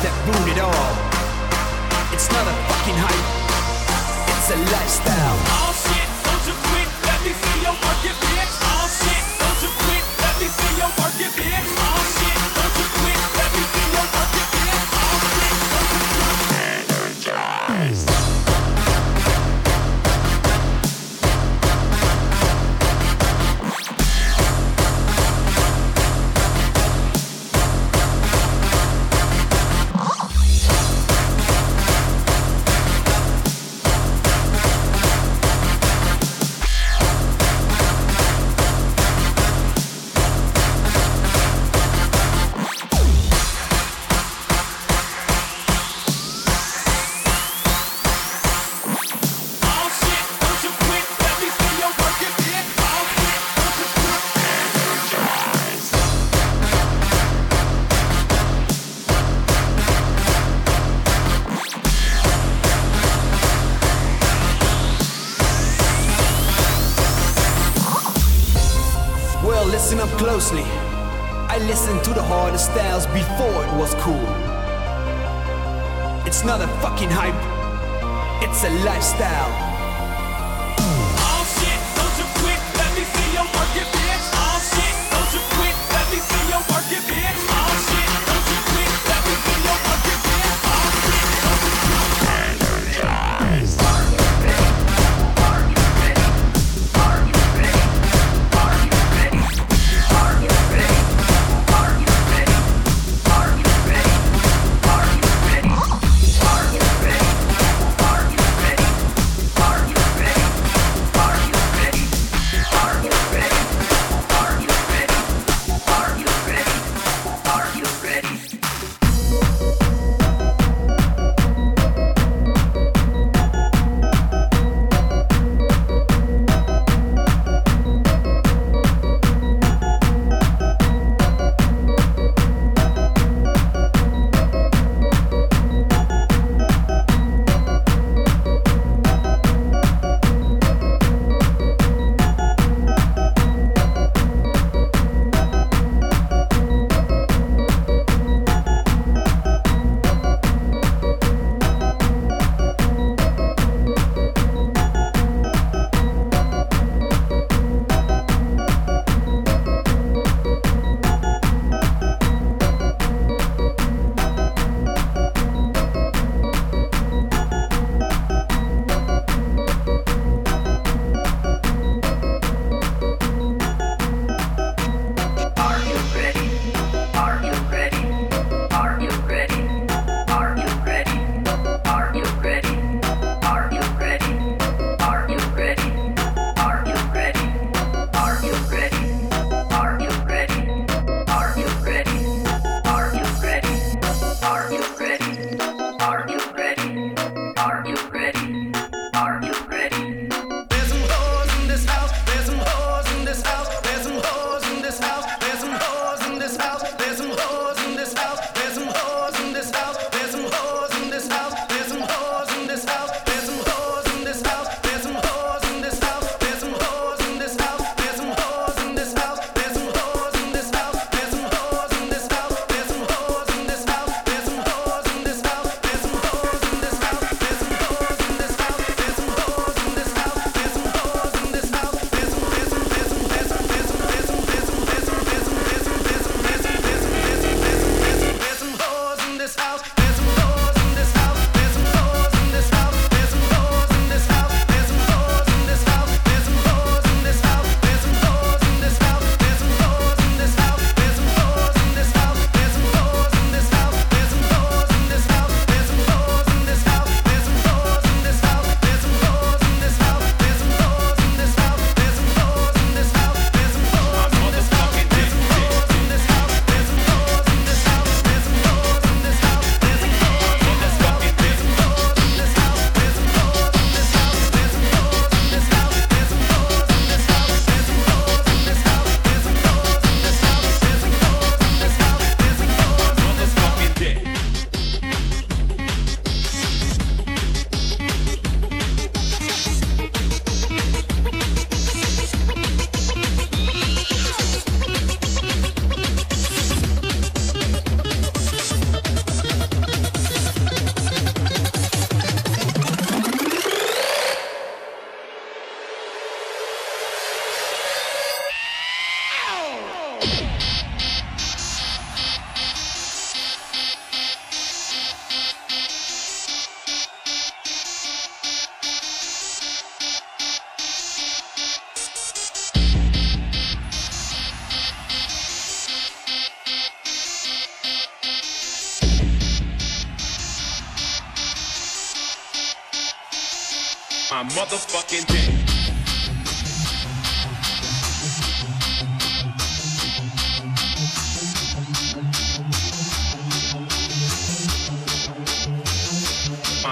that ruin it all. It's not a fucking hype, it's a lifestyle. Oh shit, don't you quit, let me see your work if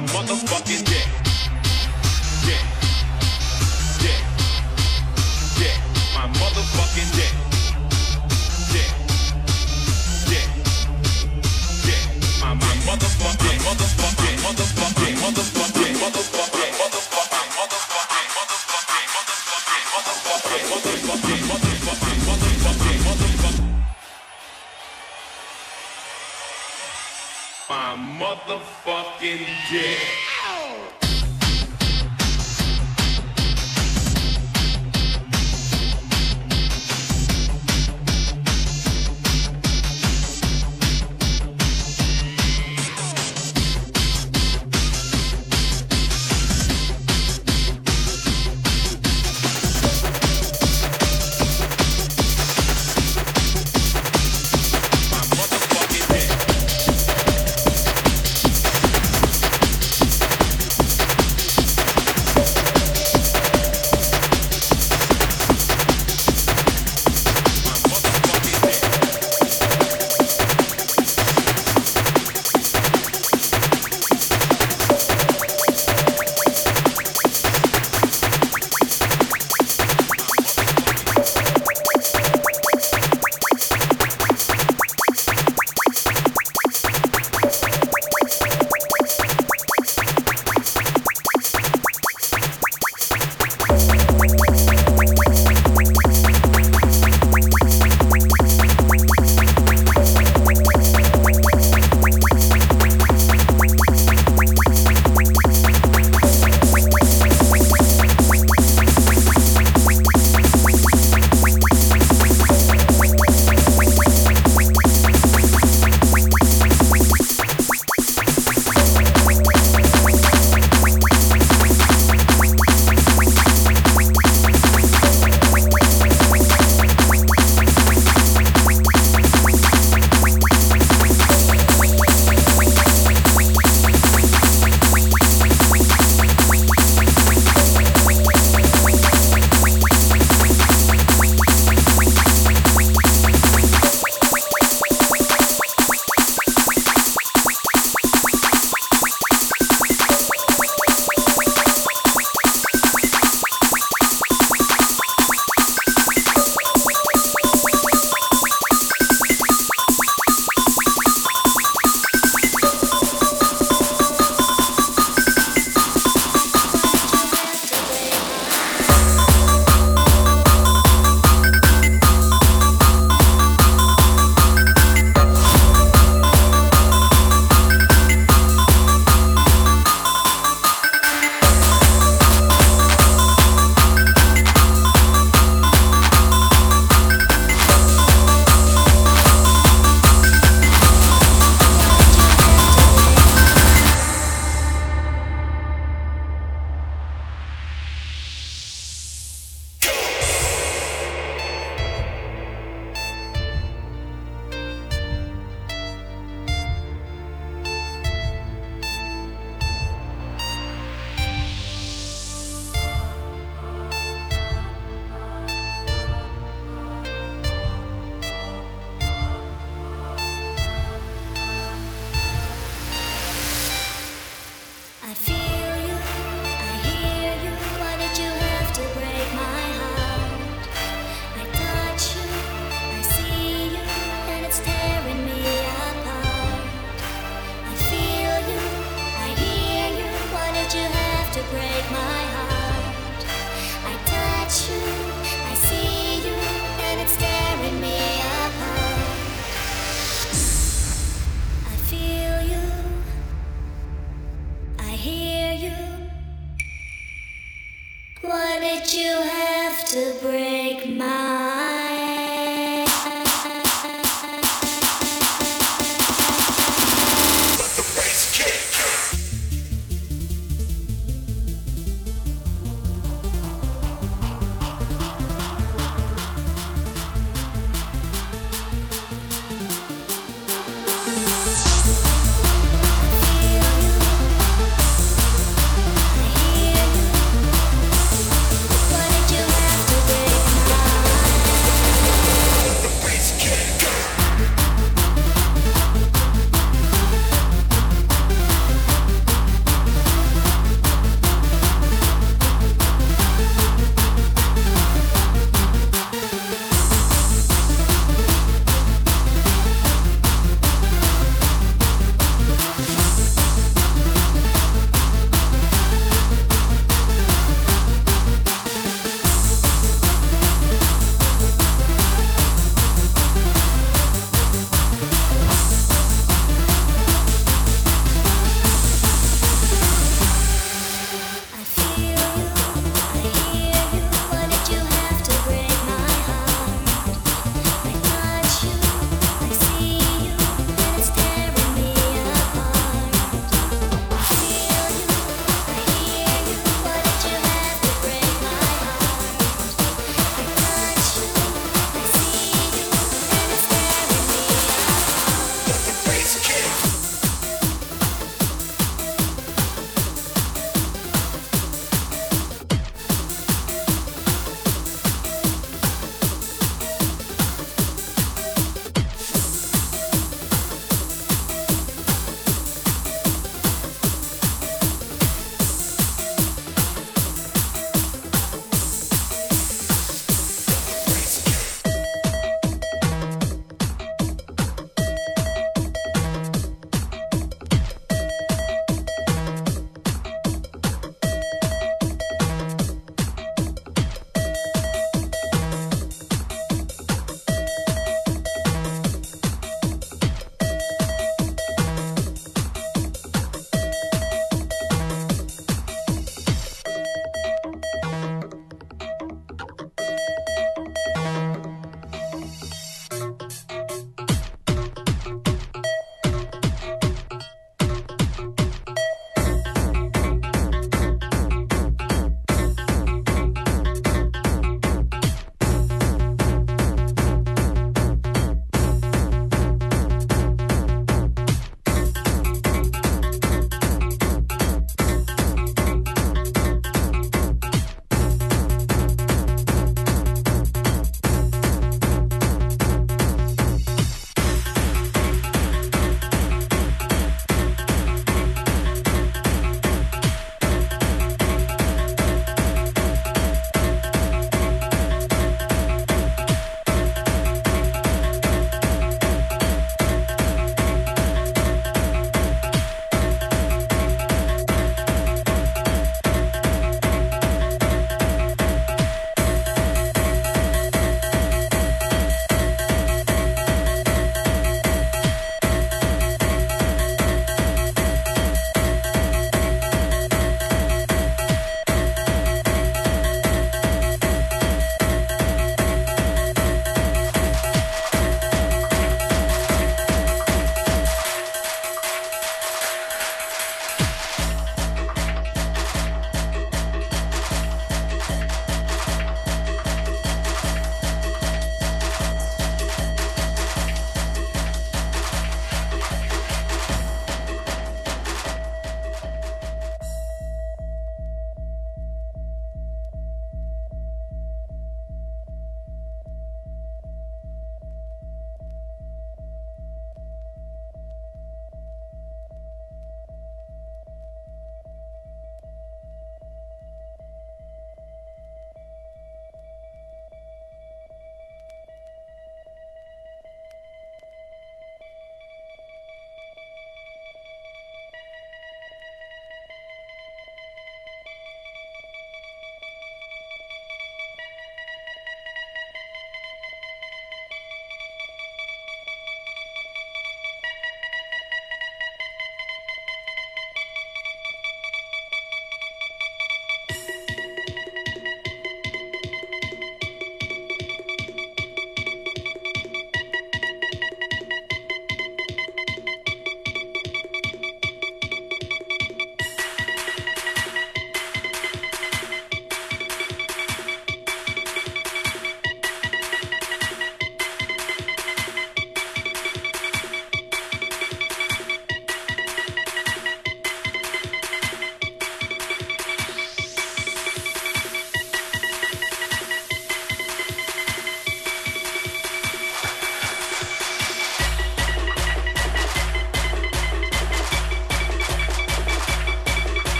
my motherfucking dick. Dick. Dick. Dick. My motherfucking dick. The fucking dick.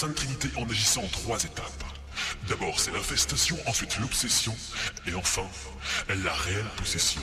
Sainte Trinité en agissant en trois étapes. D'abord c'est l'infestation, ensuite l'obsession, et enfin la réelle possession.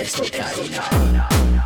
I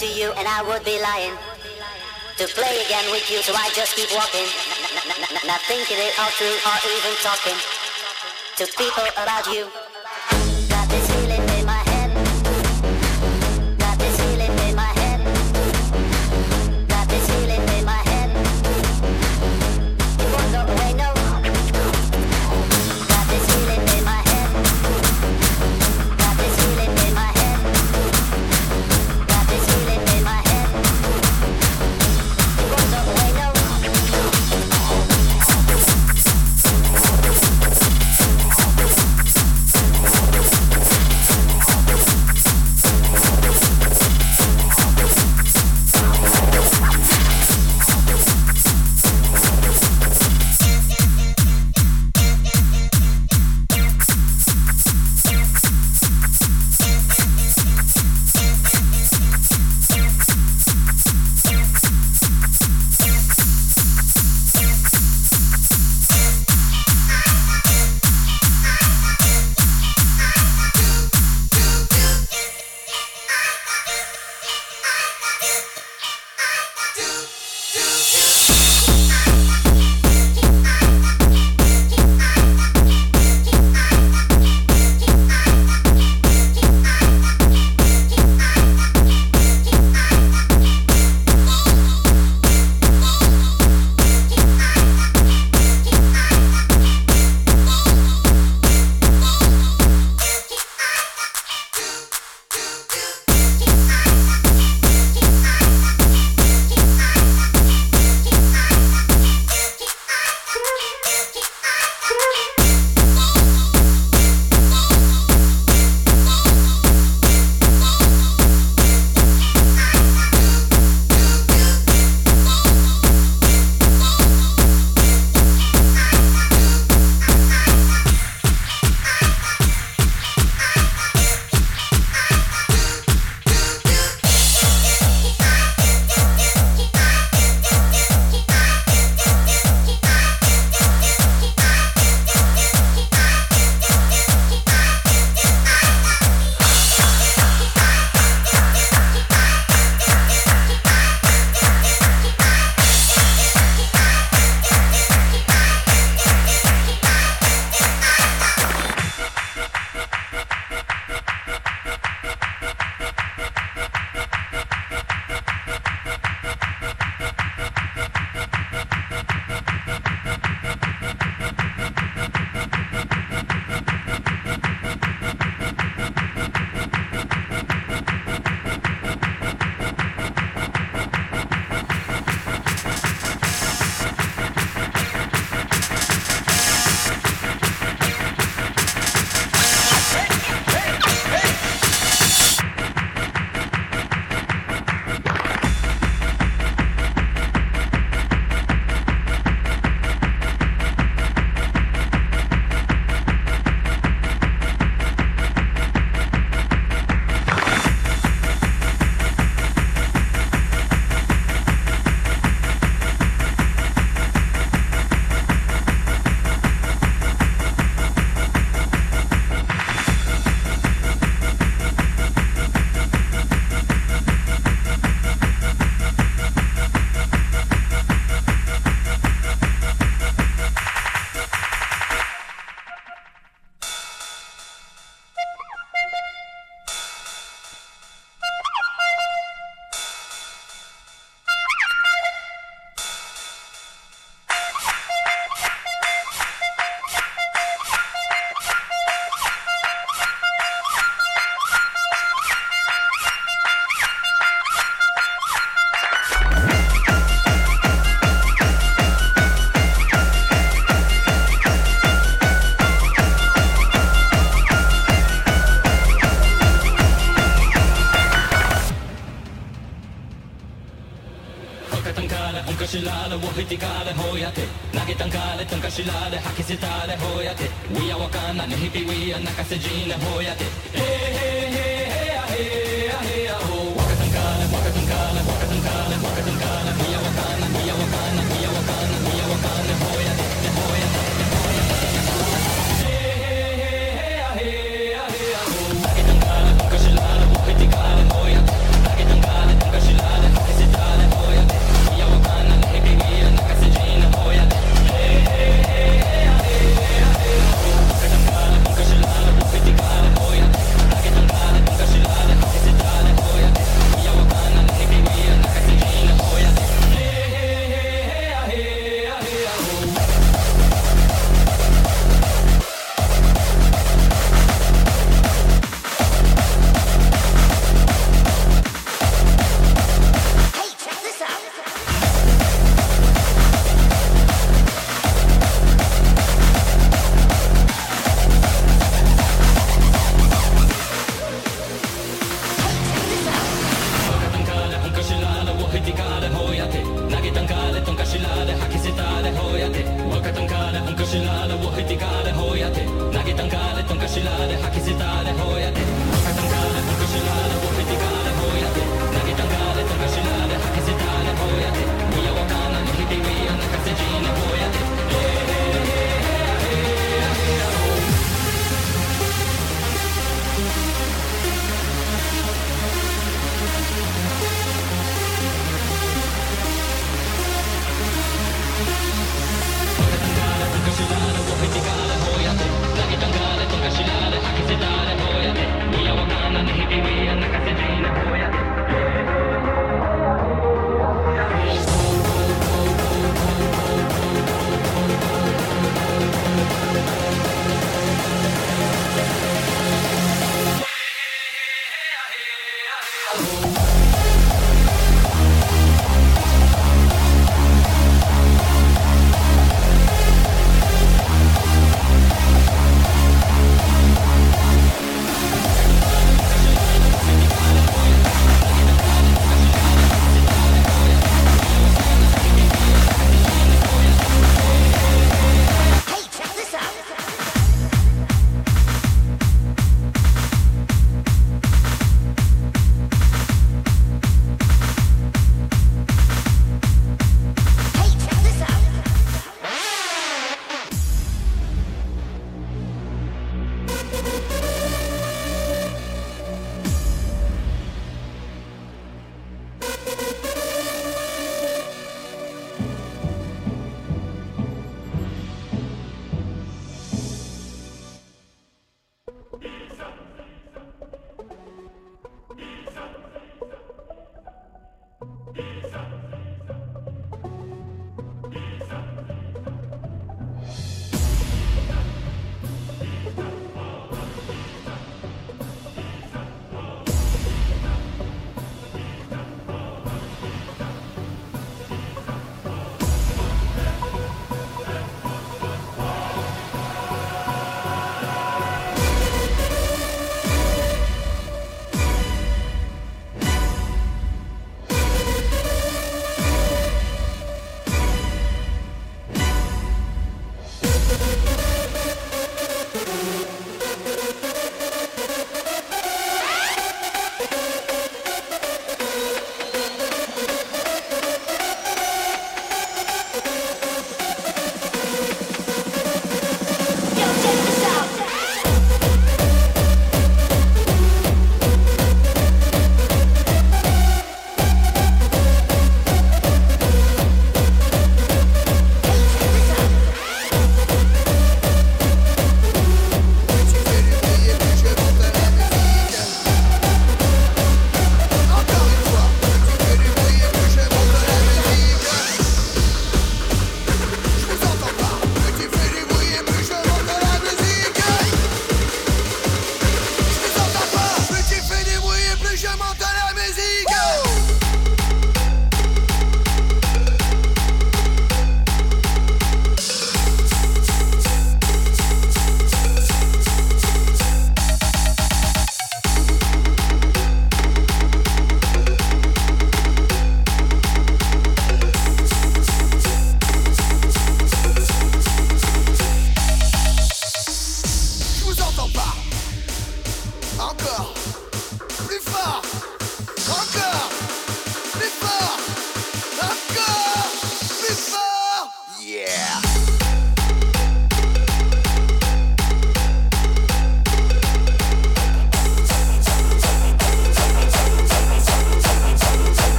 to you and I would be lying. To play again with you, so I just keep walking, not thinking it all through or even talking. To people about you.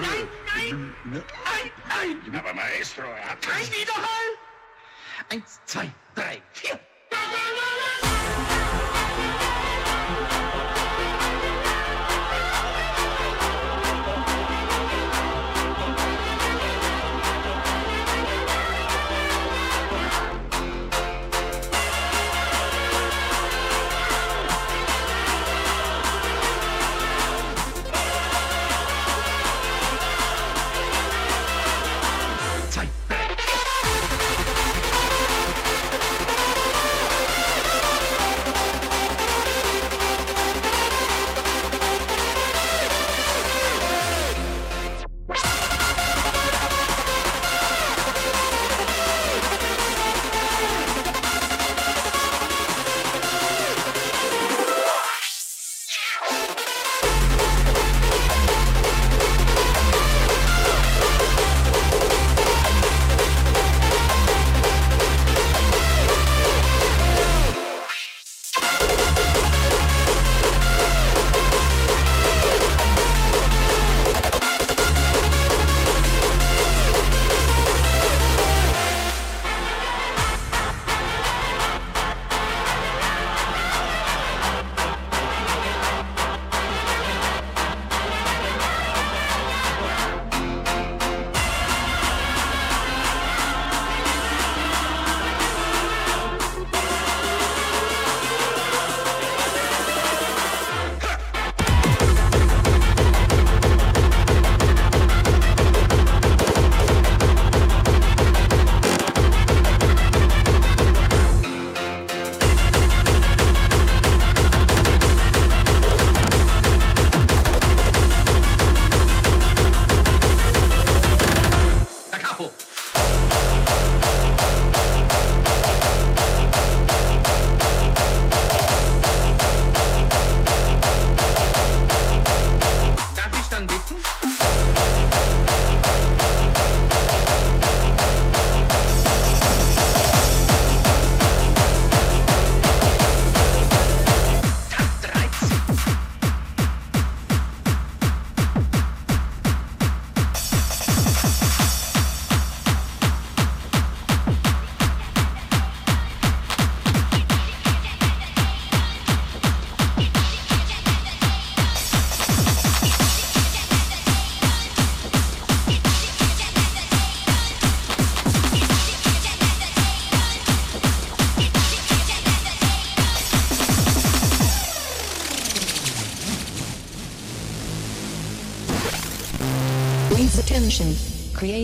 Nein, nein, nein, nein, nein. Aber Maestro, er hat Kein Widerhall. Eins, zwei, drei, vier.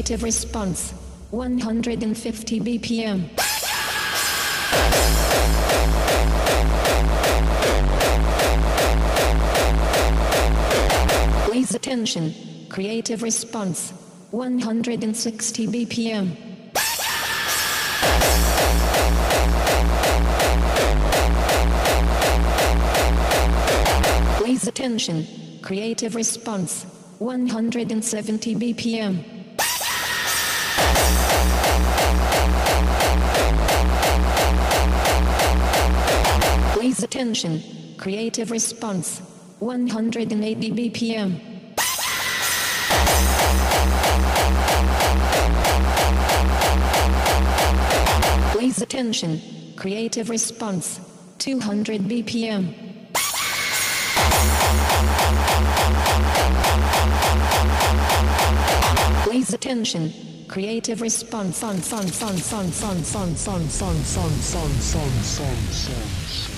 negative response. 150 BPM. Please attention. Creative response. 160 BPM. Please attention. Creative response. 170 BPM. Attention. Creative response. 180 BPM. Please attention. Creative response. 200 BPM. Please attention. Creative response. Fun, fun, fun, fun, fun, fun, fun, fun, fun, fun, fun, fun, fun, fun.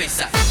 cabeza.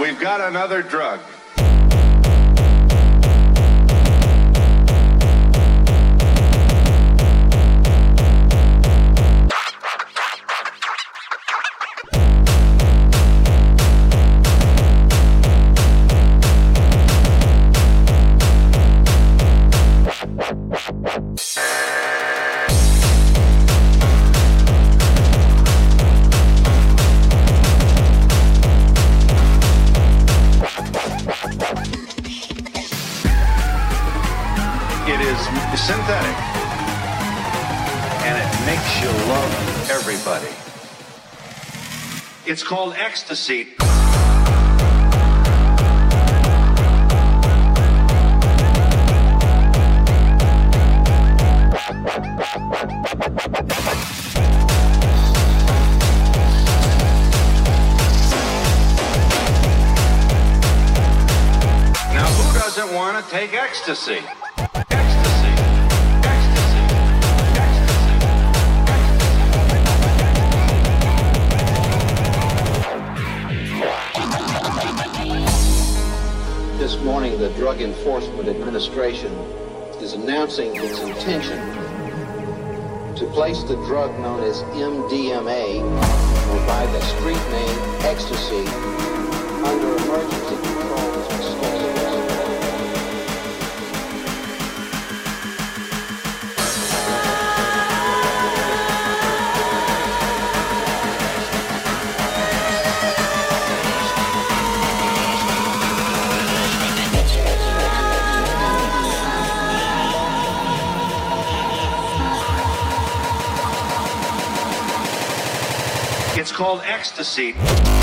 We've got another drug. the seat. Now who doesn't want to take ecstasy? Drug Enforcement Administration is announcing its intention to place the drug known as MDMA, or by the street name ecstasy, under called ecstasy.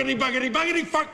Buggity! Buggity! Buggity! Fuck!